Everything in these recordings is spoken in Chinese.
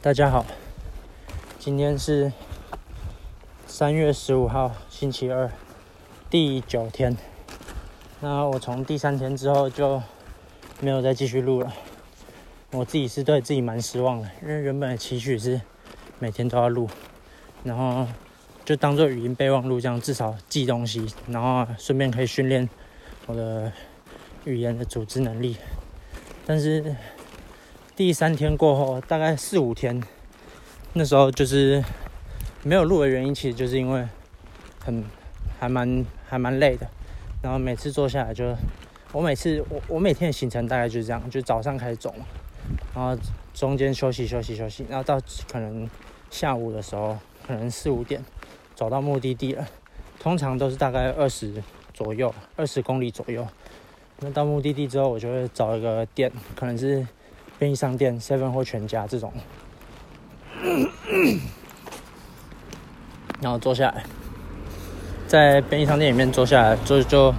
大家好，今天是三月十五号，星期二，第九天。那我从第三天之后就没有再继续录了。我自己是对自己蛮失望的，因为原本的期许是每天都要录，然后就当做语音备忘录这样，至少记东西，然后顺便可以训练我的语言的组织能力。但是第三天过后，大概四五天，那时候就是没有录的原因，其实就是因为很还蛮还蛮累的。然后每次坐下来就，我每次我我每天的行程大概就是这样，就早上开始走，然后中间休息休息休息，然后到可能下午的时候，可能四五点走到目的地了。通常都是大概二十左右，二十公里左右。那到目的地之后，我就会找一个店，可能是。便利商店、seven 或全家这种，然后坐下来，在便利商店里面坐下来，就就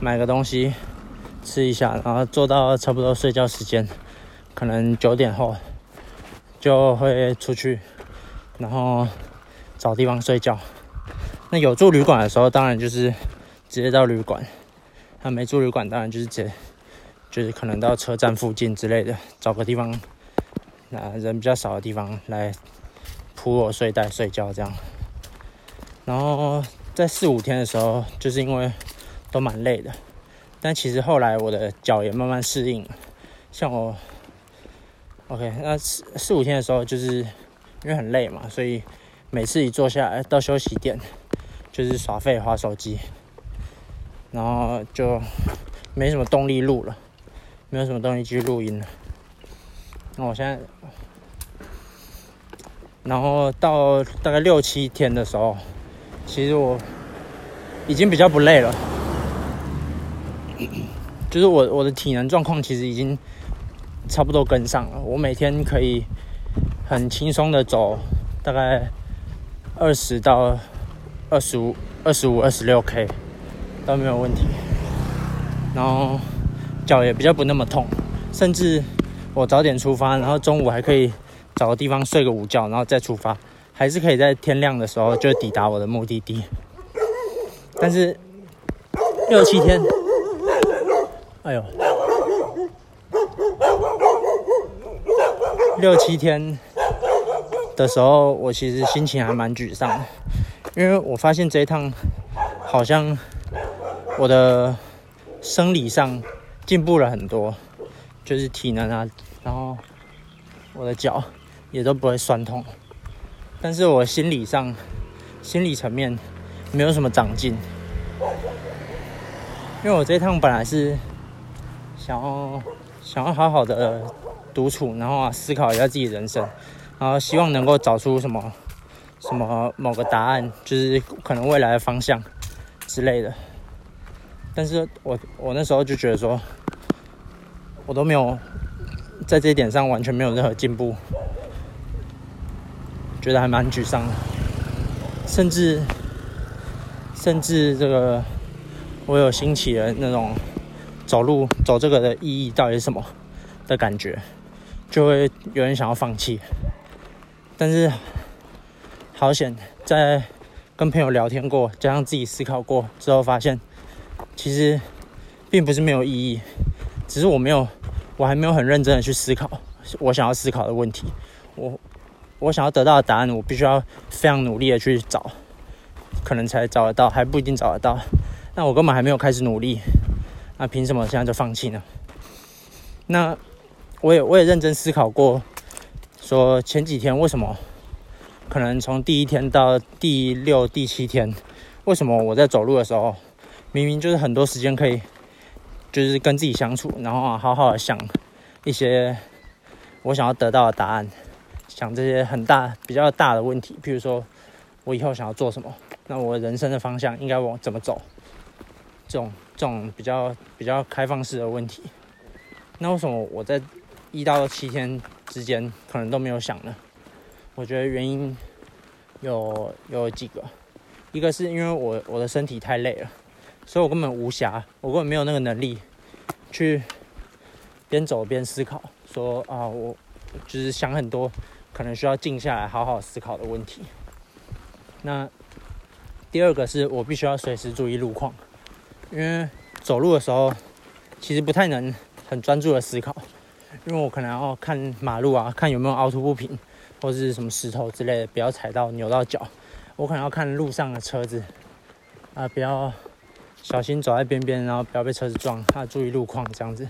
买个东西吃一下，然后坐到差不多睡觉时间，可能九点后就会出去，然后找地方睡觉。那有住旅馆的时候，当然就是直接到旅馆；那没住旅馆，当然就是直接。就是可能到车站附近之类的，找个地方，那人比较少的地方来铺我睡袋睡觉这样。然后在四五天的时候，就是因为都蛮累的，但其实后来我的脚也慢慢适应了。像我，OK，那四四五天的时候，就是因为很累嘛，所以每次一坐下来到休息点，就是耍废划手机，然后就没什么动力录了。没有什么东西去录音了。那我现在，然后到大概六七天的时候，其实我已经比较不累了，就是我我的体能状况其实已经差不多跟上了。我每天可以很轻松的走大概二十到二十五、二十五、二十六 K 都没有问题。然后。脚也比较不那么痛，甚至我早点出发，然后中午还可以找个地方睡个午觉，然后再出发，还是可以在天亮的时候就抵达我的目的地。但是六七天，哎呦，六七天的时候，我其实心情还蛮沮丧的，因为我发现这一趟好像我的生理上。进步了很多，就是体能啊，然后我的脚也都不会酸痛，但是我心理上、心理层面没有什么长进，因为我这一趟本来是想要想要好好的独处，然后啊思考一下自己人生，然后希望能够找出什么什么某个答案，就是可能未来的方向之类的，但是我我那时候就觉得说。我都没有在这一点上完全没有任何进步，觉得还蛮沮丧的，甚至甚至这个我有兴起了那种走路走这个的意义到底是什么的感觉，就会有人想要放弃，但是好险在跟朋友聊天过，加上自己思考过之后，发现其实并不是没有意义，只是我没有。我还没有很认真的去思考我想要思考的问题，我我想要得到的答案，我必须要非常努力的去找，可能才找得到，还不一定找得到。那我根本还没有开始努力，那凭什么现在就放弃呢？那我也我也认真思考过，说前几天为什么可能从第一天到第六、第七天，为什么我在走路的时候，明明就是很多时间可以。就是跟自己相处，然后啊，好好的想一些我想要得到的答案，想这些很大、比较大的问题，比如说我以后想要做什么，那我人生的方向应该往怎么走，这种这种比较比较开放式的问题，那为什么我在一到七天之间可能都没有想呢？我觉得原因有有几个，一个是因为我我的身体太累了。所以我根本无暇，我根本没有那个能力去边走边思考，说啊，我就是想很多可能需要静下来好好思考的问题。那第二个是我必须要随时注意路况，因为走路的时候其实不太能很专注的思考，因为我可能要看马路啊，看有没有凹凸不平或者是什么石头之类的，不要踩到扭到脚。我可能要看路上的车子啊，不要小心走在边边，然后不要被车子撞，啊，注意路况这样子。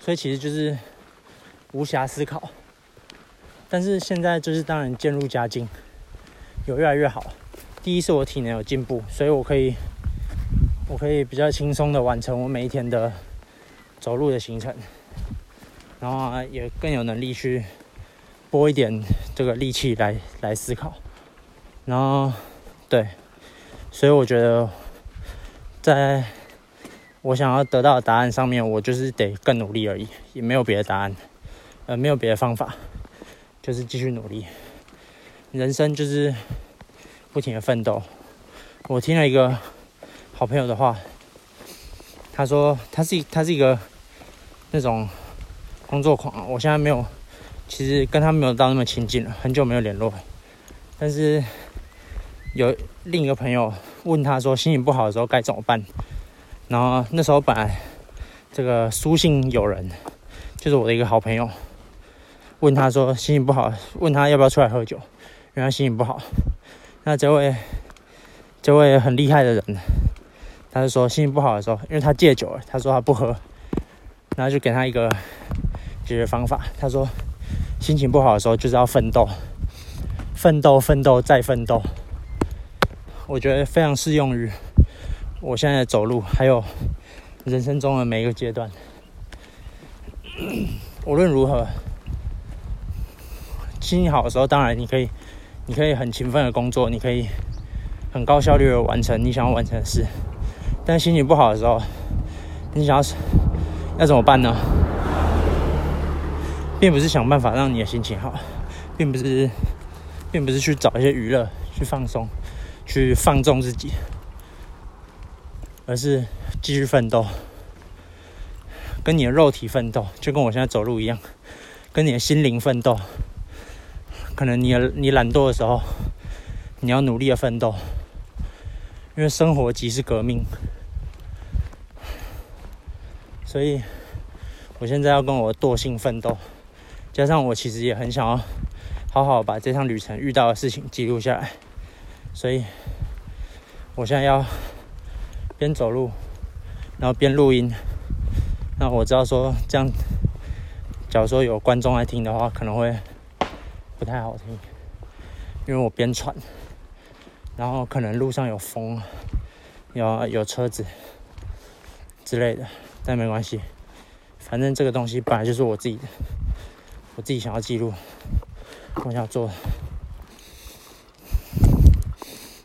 所以其实就是无暇思考。但是现在就是当然渐入佳境，有越来越好。第一是我体能有进步，所以我可以我可以比较轻松的完成我每一天的走路的行程，然后也更有能力去拨一点这个力气来来思考。然后对，所以我觉得在我想要得到的答案上面，我就是得更努力而已，也没有别的答案，呃，没有别的方法。就是继续努力，人生就是不停的奋斗。我听了一个好朋友的话，他说他是他是一个那种工作狂。我现在没有，其实跟他没有到那么亲近了，很久没有联络。但是有另一个朋友问他说心情不好的时候该怎么办，然后那时候本来这个书信友人就是我的一个好朋友。问他说心情不好，问他要不要出来喝酒，因为他心情不好。那这位这位很厉害的人，他就说心情不好的时候，因为他戒酒了，他说他不喝，然后就给他一个解决方法。他说心情不好的时候就是要奋斗，奋斗，奋斗再奋斗。我觉得非常适用于我现在走路，还有人生中的每一个阶段。无论如何。心情好的时候，当然你可以，你可以很勤奋的工作，你可以很高效率的完成你想要完成的事。但心情不好的时候，你想要要怎么办呢？并不是想办法让你的心情好，并不是，并不是去找一些娱乐去放松，去放纵自己，而是继续奋斗，跟你的肉体奋斗，就跟我现在走路一样，跟你的心灵奋斗。可能你你懒惰的时候，你要努力的奋斗，因为生活即是革命。所以，我现在要跟我惰性奋斗，加上我其实也很想要好好把这趟旅程遇到的事情记录下来。所以，我现在要边走路，然后边录音。那我知道说这样，假如说有观众来听的话，可能会。不太好听，因为我边喘，然后可能路上有风，有有车子之类的，但没关系，反正这个东西本来就是我自己的，我自己想要记录，我想做。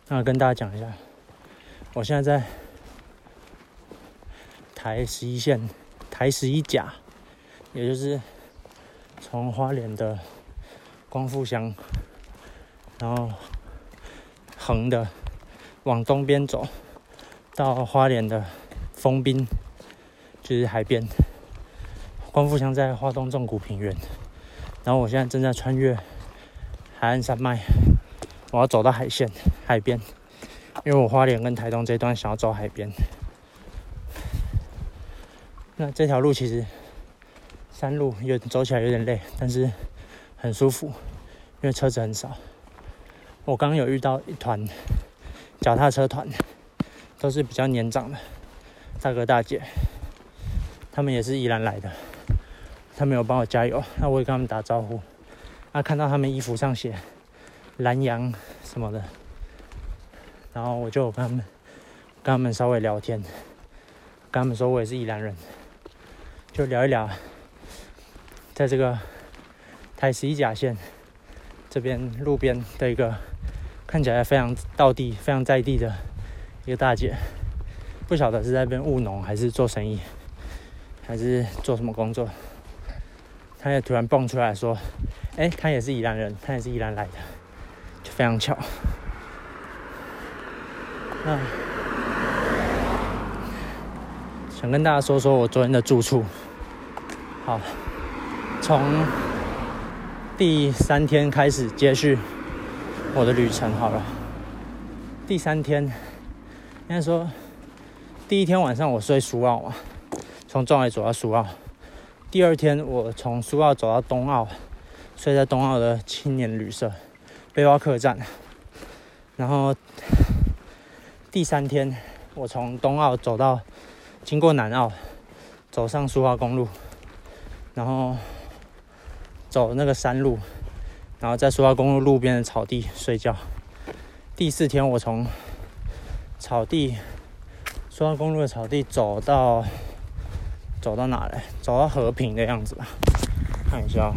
那跟大家讲一下，我现在在台十一线，台十一甲，也就是从花莲的。光复乡，然后横的往东边走，到花莲的丰滨，就是海边。光复乡在花东纵谷平原，然后我现在正在穿越海岸山脉，我要走到海线海边，因为我花莲跟台东这段想要走海边。那这条路其实山路有走起来有点累，但是。很舒服，因为车子很少。我刚刚有遇到一团脚踏车团，都是比较年长的大哥大姐，他们也是宜兰来的，他们有帮我加油，那我也跟他们打招呼。那看到他们衣服上写蓝洋什么的，然后我就跟他们跟他们稍微聊天，跟他们说我也是宜兰人，就聊一聊，在这个。台十一甲线这边路边的一个看起来非常道地、非常在地的一个大姐，不晓得是在边务农还是做生意，还是做什么工作。她也突然蹦出来说：“哎，她也是宜兰人，她也是宜兰来的，非常巧。”那想跟大家说说我昨天的住处。好，从。第三天开始接续我的旅程好了。第三天，应该说第一天晚上我睡苏澳嘛，从中海走到苏澳。第二天我从苏澳走到东澳，睡在东澳的青年旅社背包客栈。然后第三天我从东澳走到经过南澳，走上苏花公路，然后走那个山路，然后在苏花公路路边的草地睡觉。第四天，我从草地，苏花公路的草地走到走到哪来？走到和平的样子吧。看一下，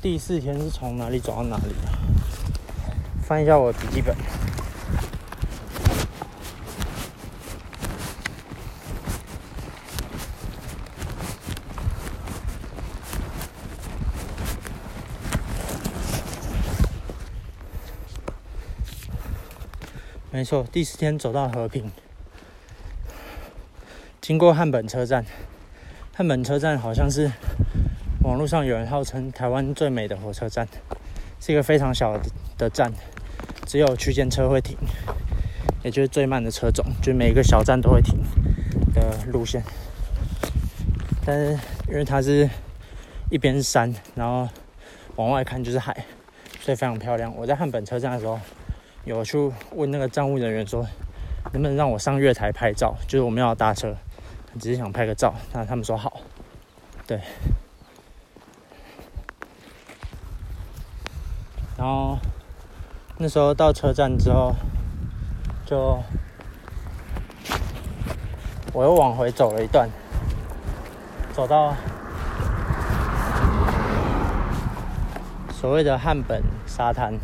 第四天是从哪里走到哪里？翻一下我笔记本。没错，第四天走到和平，经过汉本车站。汉本车站好像是网络上有人号称台湾最美的火车站，是一个非常小的站，只有区间车会停，也就是最慢的车种，就每个小站都会停的路线。但是因为它是一边山，然后往外看就是海，所以非常漂亮。我在汉本车站的时候。有去问那个站务人员说，能不能让我上月台拍照？就是我们要搭车，只是想拍个照。那他们说好。对。然后那时候到车站之后，就我又往回走了一段，走到所谓的汉本沙滩。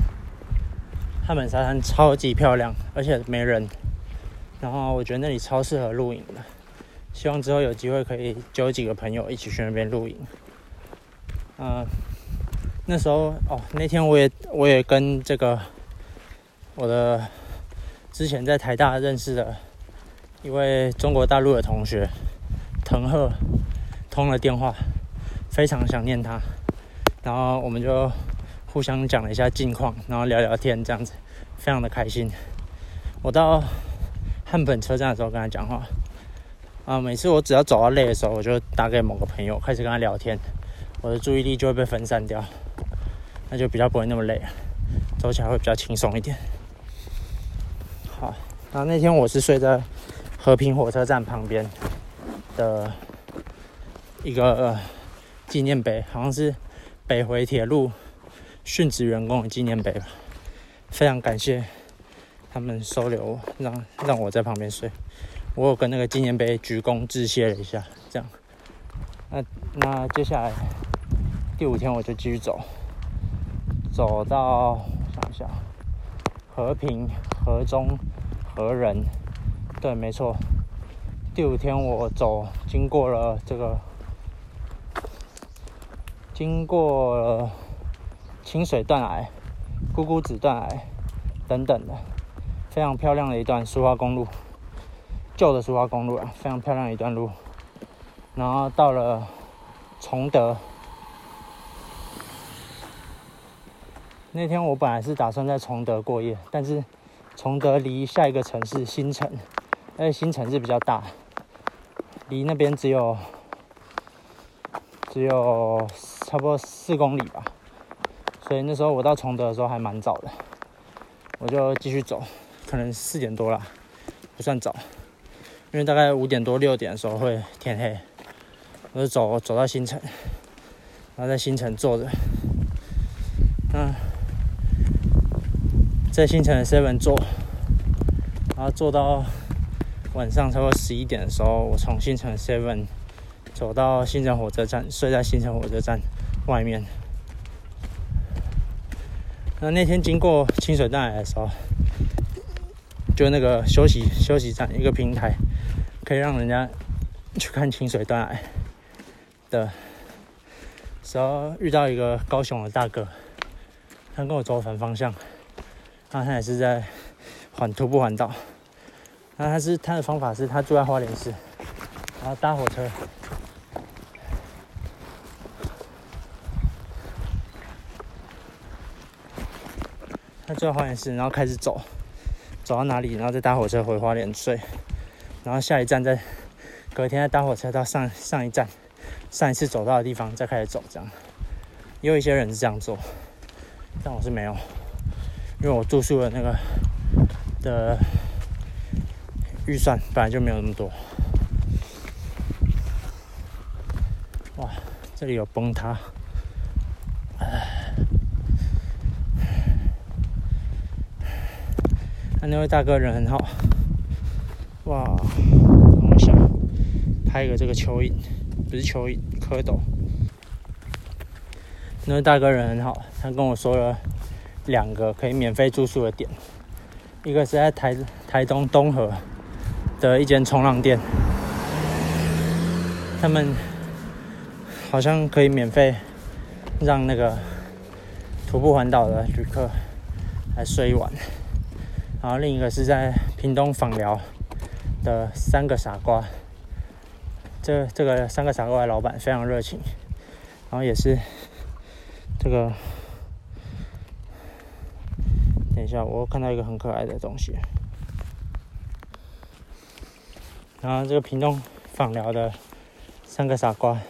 汉本沙滩超级漂亮，而且没人。然后我觉得那里超适合露营的，希望之后有机会可以揪几个朋友一起去那边露营。嗯，那时候哦，那天我也我也跟这个我的之前在台大认识的一位中国大陆的同学滕鹤通了电话，非常想念他。然后我们就。互相讲了一下近况，然后聊聊天，这样子非常的开心。我到汉本车站的时候跟他讲话，啊，每次我只要走到累的时候，我就打给某个朋友，开始跟他聊天，我的注意力就会被分散掉，那就比较不会那么累，走起来会比较轻松一点。好，然后那天我是睡在和平火车站旁边的一个纪念碑，好像是北回铁路。殉职员工的纪念碑吧，非常感谢他们收留我，让让我在旁边睡。我有跟那个纪念碑鞠躬致谢了一下，这样。那那接下来第五天我就继续走，走到想一下，和平、和中、和仁，对，没错。第五天我走，经过了这个，经过了。清水断崖、姑姑子断崖等等的，非常漂亮的一段苏花公路，旧的苏花公路啊，非常漂亮的一段路。然后到了崇德，那天我本来是打算在崇德过夜，但是崇德离下一个城市新城，而且新城是比较大，离那边只有只有差不多四公里吧。所以那时候我到崇德的时候还蛮早的，我就继续走，可能四点多了，不算早，因为大概五点多六点的时候会天黑，我就走走到新城，然后在新城坐着，嗯，在新城的 seven 坐，然后坐到晚上差不多十一点的时候，我从新城 seven 走到新城火车站，睡在新城火车站外面。那那天经过清水断崖的时候，就那个休息休息站一个平台，可以让人家去看清水断崖的时候，遇到一个高雄的大哥，他跟我走反方向，他他也是在，缓徒步缓道。那他是他的方法是，他住在花莲市，然后搭火车，他住在花莲市，然后开始走，走到哪里，然后再搭火车回花莲睡，然后下一站再，隔天再搭火车到上上一站，上一次走到的地方再开始走，这样。也有一些人是这样做，但我是没有。因为我住宿的那个的预算本来就没有那么多。哇，这里有崩塌。那位大哥人很好，哇！我想拍一个这个蚯蚓，不是蚯蚓，蝌蚪。那位大哥人很好，他跟我说了两个可以免费住宿的点，一个是在台台东东河的一间冲浪店，他们好像可以免费让那个徒步环岛的旅客来睡一晚。然后另一个是在屏东访寮的三个傻瓜，这这个三个傻瓜的老板非常热情，然后也是这个，等一下我看到一个很可爱的东西，然后这个屏东访寮的三个傻瓜，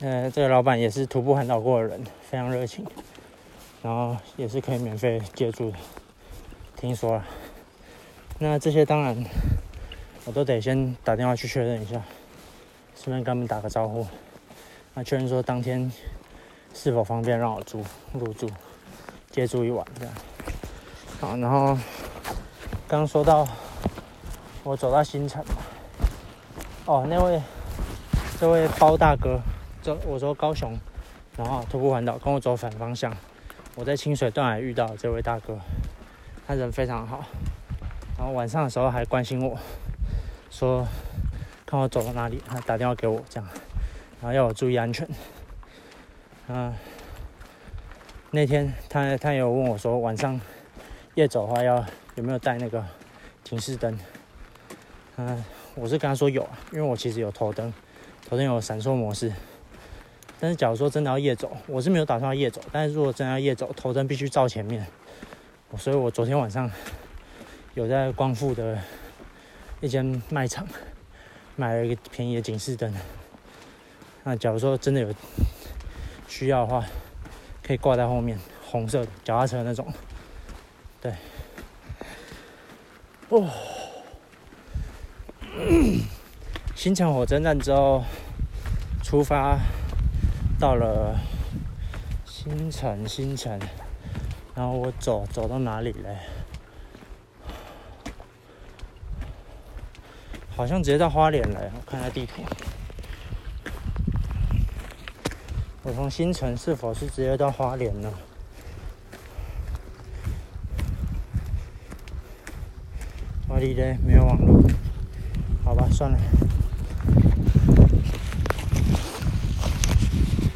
呃，这个老板也是徒步环岛过的人，非常热情，然后也是可以免费借住的。听说了，那这些当然我都得先打电话去确认一下，顺便跟他们打个招呼，那确认说当天是否方便让我住入住，借住一晚这样。好，然后刚说到我走到新城，哦，那位这位包大哥，这我说高雄，然后徒步环岛跟我走反方向，我在清水断崖遇到这位大哥。他人非常好，然后晚上的时候还关心我，说看我走到哪里，他打电话给我这样，然后要我注意安全。嗯，那天他他有问我说晚上夜走的话要有没有带那个警示灯？嗯，我是跟他说有啊，因为我其实有头灯，头灯有闪烁模式。但是假如说真的要夜走，我是没有打算要夜走，但是如果真的要夜走，头灯必须照前面。所以我昨天晚上有在光复的一间卖场买了一个便宜的警示灯。那假如说真的有需要的话，可以挂在后面，红色的脚踏车那种。对。哦。新城火车站之后出发，到了新城，新城。然后我走走到哪里嘞？好像直接到花莲了。我看下地图。我从新城是否是直接到花莲呢？哪里嘞？没有网络。好吧，算了。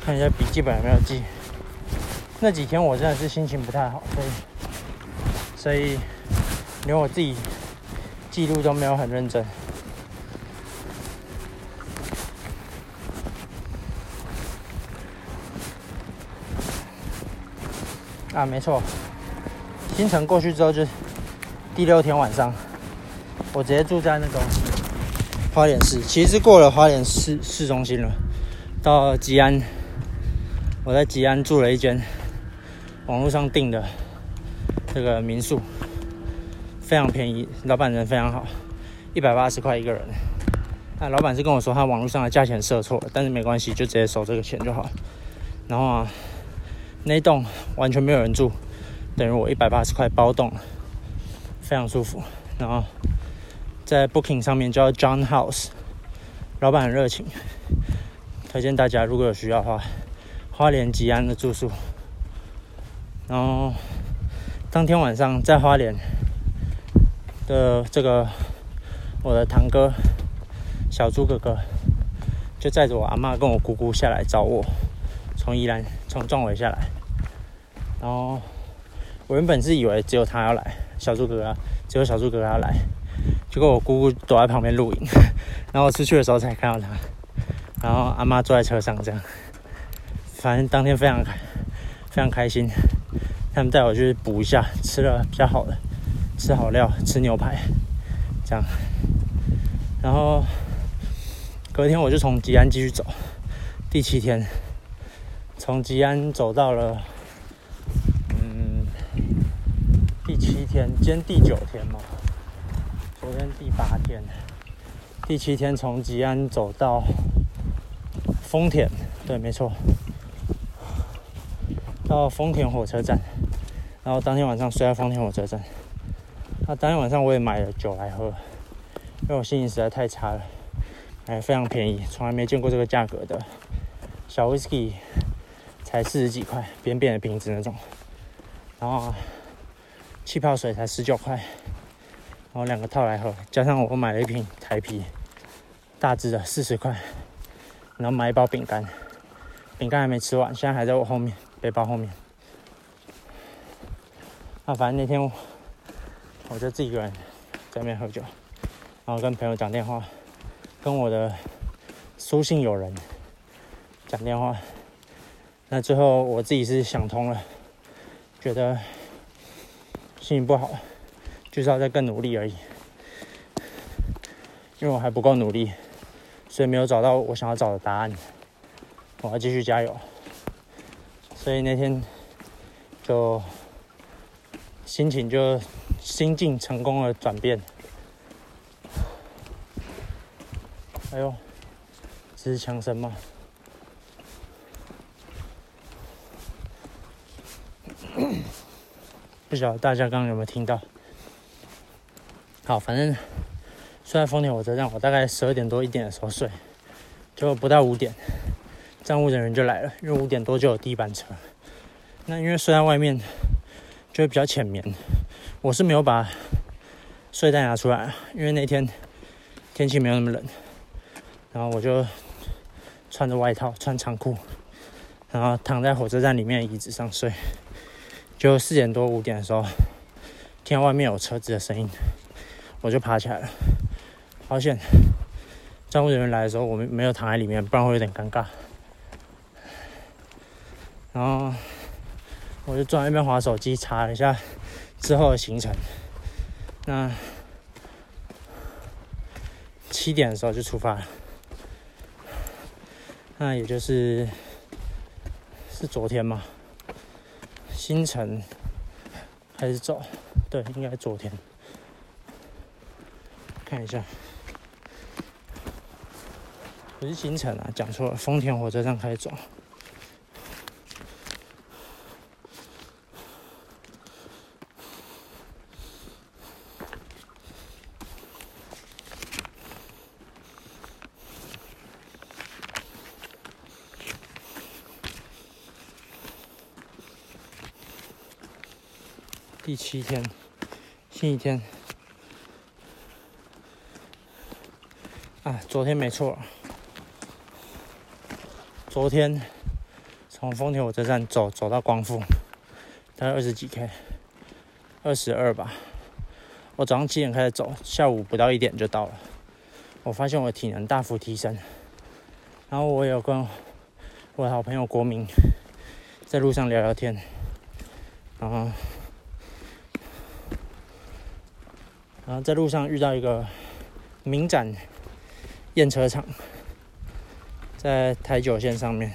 看一下笔记本有没有记。那几天我真的是心情不太好，所以所以连我自己记录都没有很认真。啊，没错，新城过去之后就第六天晚上，我直接住在那种花莲市，其实过了花莲市市中心了，到吉安，我在吉安住了一间。网络上订的这个民宿非常便宜，老板人非常好，一百八十块一个人。那老板是跟我说他网络上的价钱设错了，但是没关系，就直接收这个钱就好。然后啊，那栋完全没有人住，等于我一百八十块包栋，非常舒服。然后在 Booking 上面叫 John House，老板很热情，推荐大家如果有需要的话，花莲吉安的住宿。然后当天晚上在花莲的这个我的堂哥小猪哥哥就载着我阿妈跟我姑姑下来找我，从宜兰从壮尾下来。然后我原本是以为只有他要来，小猪哥哥只有小猪哥哥要来，结果我姑姑躲在旁边录影，然后我出去的时候才看到他。然后阿妈坐在车上这样，反正当天非常开非常开心。他们带我去补一下，吃了比较好的，吃好料，吃牛排，这样。然后隔天我就从吉安继续走，第七天从吉安走到了，嗯，第七天，今天第九天嘛，昨天第八天，第七天从吉安走到丰田，对，没错，到丰田火车站，然后当天晚上睡在丰田火车站。那当天晚上我也买了酒来喝。因为我心情实在太差了，还非常便宜，从来没见过这个价格的小 whisky 才四十几块，扁扁的瓶子那种，然后气泡水才十九块，然后两个套来喝，加上我买了一瓶台啤，大致的四十块，然后买一包饼干，饼干还没吃完，现在还在我后面背包后面。那反正那天我就自己一个人在那边喝酒。然后跟朋友讲电话，跟我的书信友人讲电话。那最后我自己是想通了，觉得心情不好，就是要再更努力而已。因为我还不够努力，所以没有找到我想要找的答案。我要继续加油。所以那天就心情就心境成功了转变。哎呦，这是枪声吗？不晓得大家刚刚有没有听到？好，反正睡在丰田火车站，我大概十二点多一点的时候睡，就不到五点，站务人员就来了，因为五点多就有第一班车。那因为睡在外面就会比较浅眠，我是没有把睡袋拿出来，因为那天天气没有那么冷。然后我就穿着外套，穿长裤，然后躺在火车站里面椅子上睡。就四点多五点的时候，听到外面有车子的声音，我就爬起来了。好险，站务人员来的时候，我们没有躺在里面，不然会有点尴尬。然后我就坐在那边划手机，查了一下之后的行程。那七点的时候就出发了。那也就是是昨天嘛，新城开始走，对，应该昨天。看一下，不是新城啊，讲错了，丰田火车站开始走。第七天，星期天。啊，昨天没错。昨天从丰田火车站走走到光复，大概二十几 K，二十二吧。我早上七点开始走，下午不到一点就到了。我发现我的体能大幅提升。然后我有跟我好朋友国民在路上聊聊天，然后。然后在路上遇到一个名展验车厂，在台九线上面。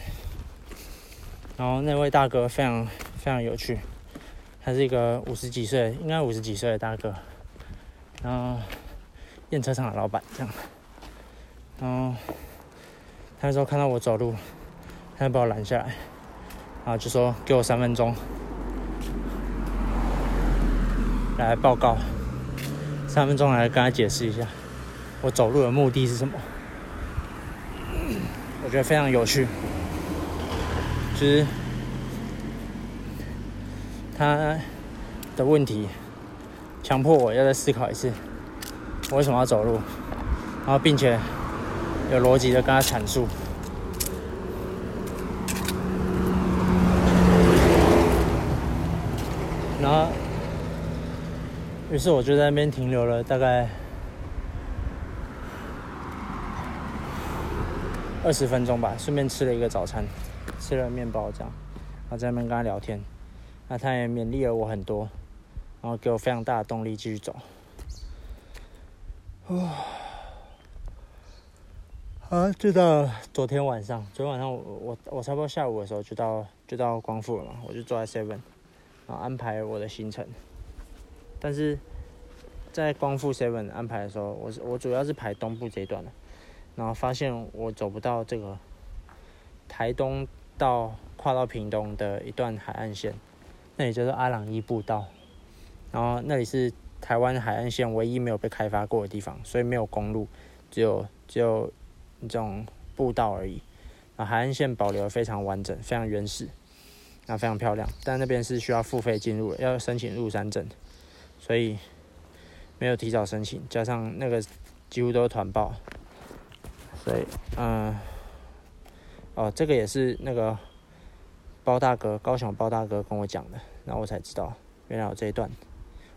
然后那位大哥非常非常有趣，他是一个五十几岁，应该五十几岁的大哥。然后验车厂的老板这样。然后他那时候看到我走路，他就把我拦下来，然后就说：“给我三分钟，来报告。”三分钟来跟他解释一下，我走路的目的是什么？我觉得非常有趣，就是他的问题强迫我要再思考一次，我为什么要走路，然后并且有逻辑的跟他阐述，然后。于是我就在那边停留了大概二十分钟吧，顺便吃了一个早餐，吃了面包这样，然后在那边跟他聊天，那他也勉励了我很多，然后给我非常大的动力继续走。哇！啊，就到昨天晚上，昨天晚上我我我差不多下午的时候就到就到光复了嘛，我就坐在 Seven，然后安排我的行程。但是在光复 Seven 安排的时候，我是我主要是排东部这一段的，然后发现我走不到这个台东到跨到屏东的一段海岸线，那里就是阿朗伊步道，然后那里是台湾海岸线唯一没有被开发过的地方，所以没有公路，只有只有这种步道而已。啊，海岸线保留非常完整，非常原始，啊，非常漂亮。但那边是需要付费进入，要申请入山证，所以没有提早申请，加上那个几乎都是团报，所以嗯，哦，这个也是那个包大哥，高雄包大哥跟我讲的，然后我才知道原来有这一段。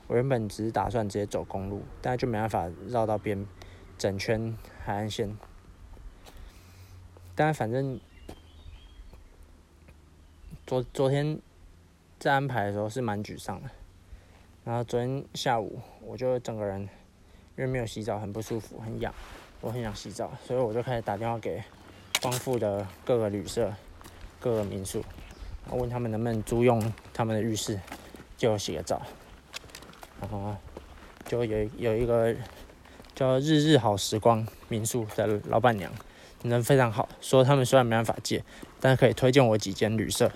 我原本只是打算直接走公路，但就没办法绕到边整圈海岸线。但反正昨昨天在安排的时候是蛮沮丧的，然后昨天下午我就整个人因为没有洗澡很不舒服很痒，我很想洗澡，所以我就开始打电话给光复的各个旅社、各个民宿，问他们能不能租用他们的浴室就洗个澡，然后就有有一个叫日日好时光民宿的老板娘。人非常好，说他们虽然没办法借，但是可以推荐我几间旅社，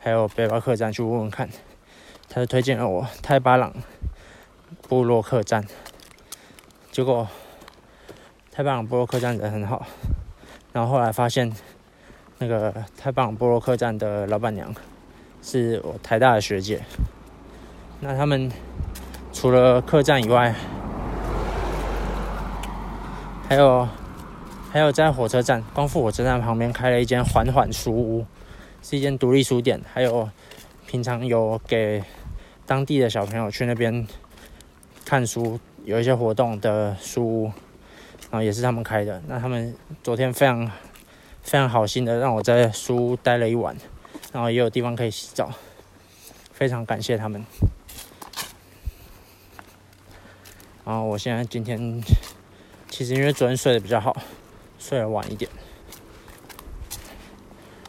还有背包客栈去问问看。他就推荐了我泰巴朗部落客栈，结果泰巴朗部落客栈人很好，然后后来发现那个泰巴朗部落客栈的老板娘是我台大的学姐。那他们除了客栈以外，还有。还有在火车站光复火车站旁边开了一间缓缓书屋，是一间独立书店。还有平常有给当地的小朋友去那边看书，有一些活动的书屋，然后也是他们开的。那他们昨天非常非常好心的让我在书屋待了一晚，然后也有地方可以洗澡，非常感谢他们。然后我现在今天其实因为昨天睡得比较好。睡得晚一点，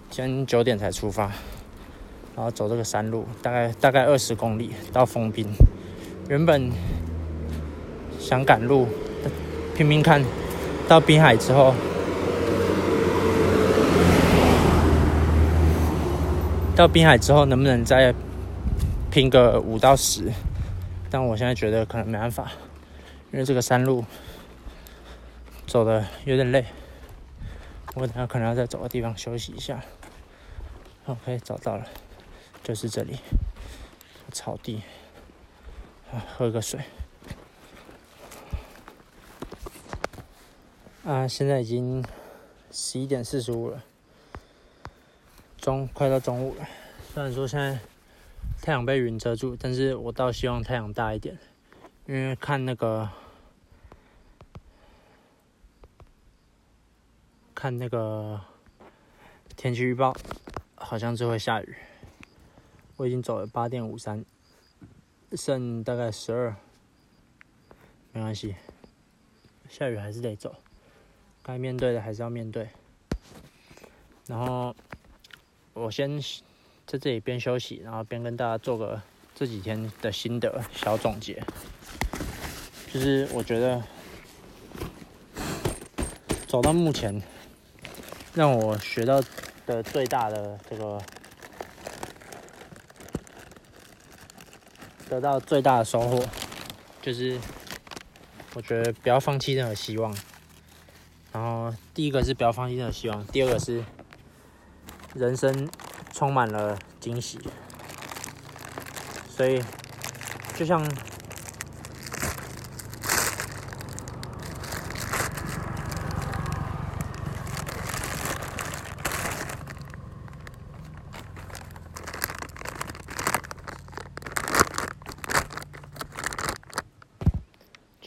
今天九点才出发，然后走这个山路，大概大概二十公里到丰滨。原本想赶路，拼拼看，到滨海之后，到滨海之后能不能再拼个五到十？但我现在觉得可能没办法，因为这个山路走的有点累。我等下可能要再找个地方休息一下。OK，找到了，就是这里，草地。喝个水。啊，现在已经十一点四十五了，中快到中午了。虽然说现在太阳被云遮住，但是我倒希望太阳大一点，因为看那个。看那个天气预报，好像就会下雨。我已经走了八点五三，剩大概十二，没关系，下雨还是得走，该面对的还是要面对。然后我先在这里边休息，然后边跟大家做个这几天的心得小总结。就是我觉得走到目前。让我学到的最大的这个得到最大的收获，就是我觉得不要放弃任何希望。然后第一个是不要放弃任何希望，第二个是人生充满了惊喜。所以就像。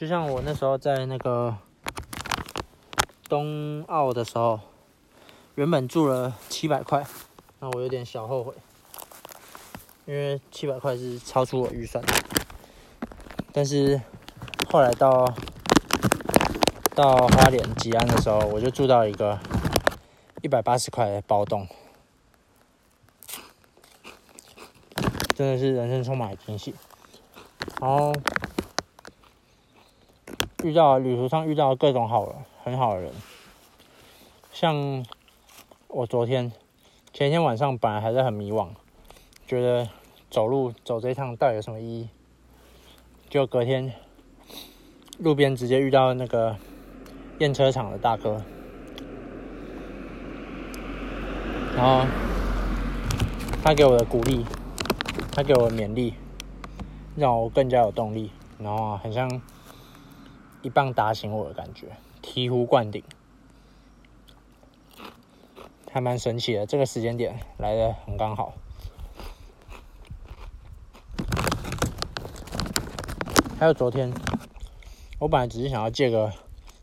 就像我那时候在那个冬奥的时候，原本住了七百块，那我有点小后悔。因为七百块是超出我预算的。但是后来到到花莲吉安的时候，我就住到一个一百八十块的包栋，真的是人生充满惊喜。然后遇到旅途上遇到各种好人，很好的人，像我昨天前天晚上本来还是很迷惘，觉得走路走这一趟到底有什么意义？就隔天路边直接遇到那个。验车厂的大哥，然后他给我的鼓励，他给我的勉励，让我更加有动力，然后很像一棒打醒我的感觉，醍醐灌顶，还蛮神奇的。这个时间点来的很刚好。还有昨天，我本来只是想要借个。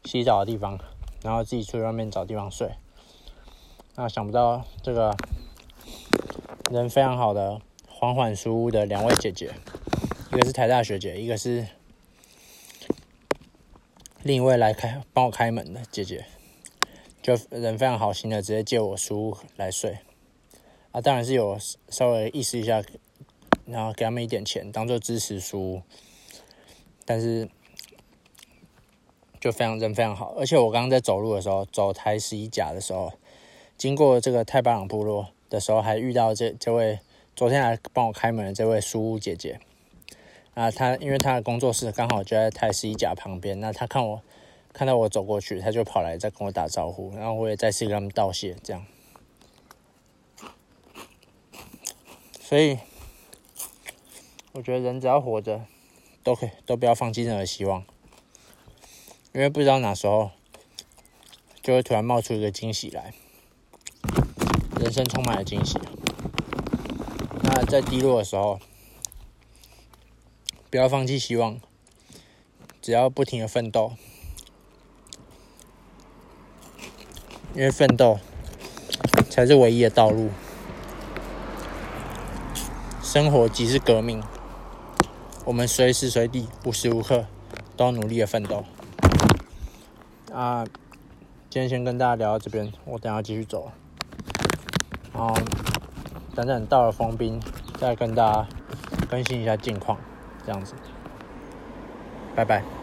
洗澡的地方，然后自己出去外面找地方睡。那想不到这个人非常好的缓缓书屋的两位姐姐，一个是台大学姐，一个是另一位来开帮我开门的姐姐，就人非常好心的直接借我书来睡。啊，当然是有稍微意思一下，然后给他们一点钱当做支持书，但是。就非常人非常好，而且我刚刚在走路的时候，走台十一甲的时候，经过这个太巴朗部落的时候，还遇到这这位昨天来帮我开门的这位书屋姐姐。啊，他因为他的工作室刚好就在台十一甲旁边，那他看我看到我走过去，他就跑来再跟我打招呼，然后我也再次跟他们道谢，这样。所以我觉得人只要活着，都可以都不要放弃任何希望。因为不知道哪时候就会突然冒出一个惊喜来，人生充满了惊喜。那在低落的时候，不要放弃希望，只要不停的奋斗，因为奋斗才是唯一的道路。生活即是革命，我们随时随地、无时无刻都要努力的奋斗。啊，今天先跟大家聊到这边，我等下继续走。然后等等到了封冰，再跟大家更新一下近况，这样子。拜拜。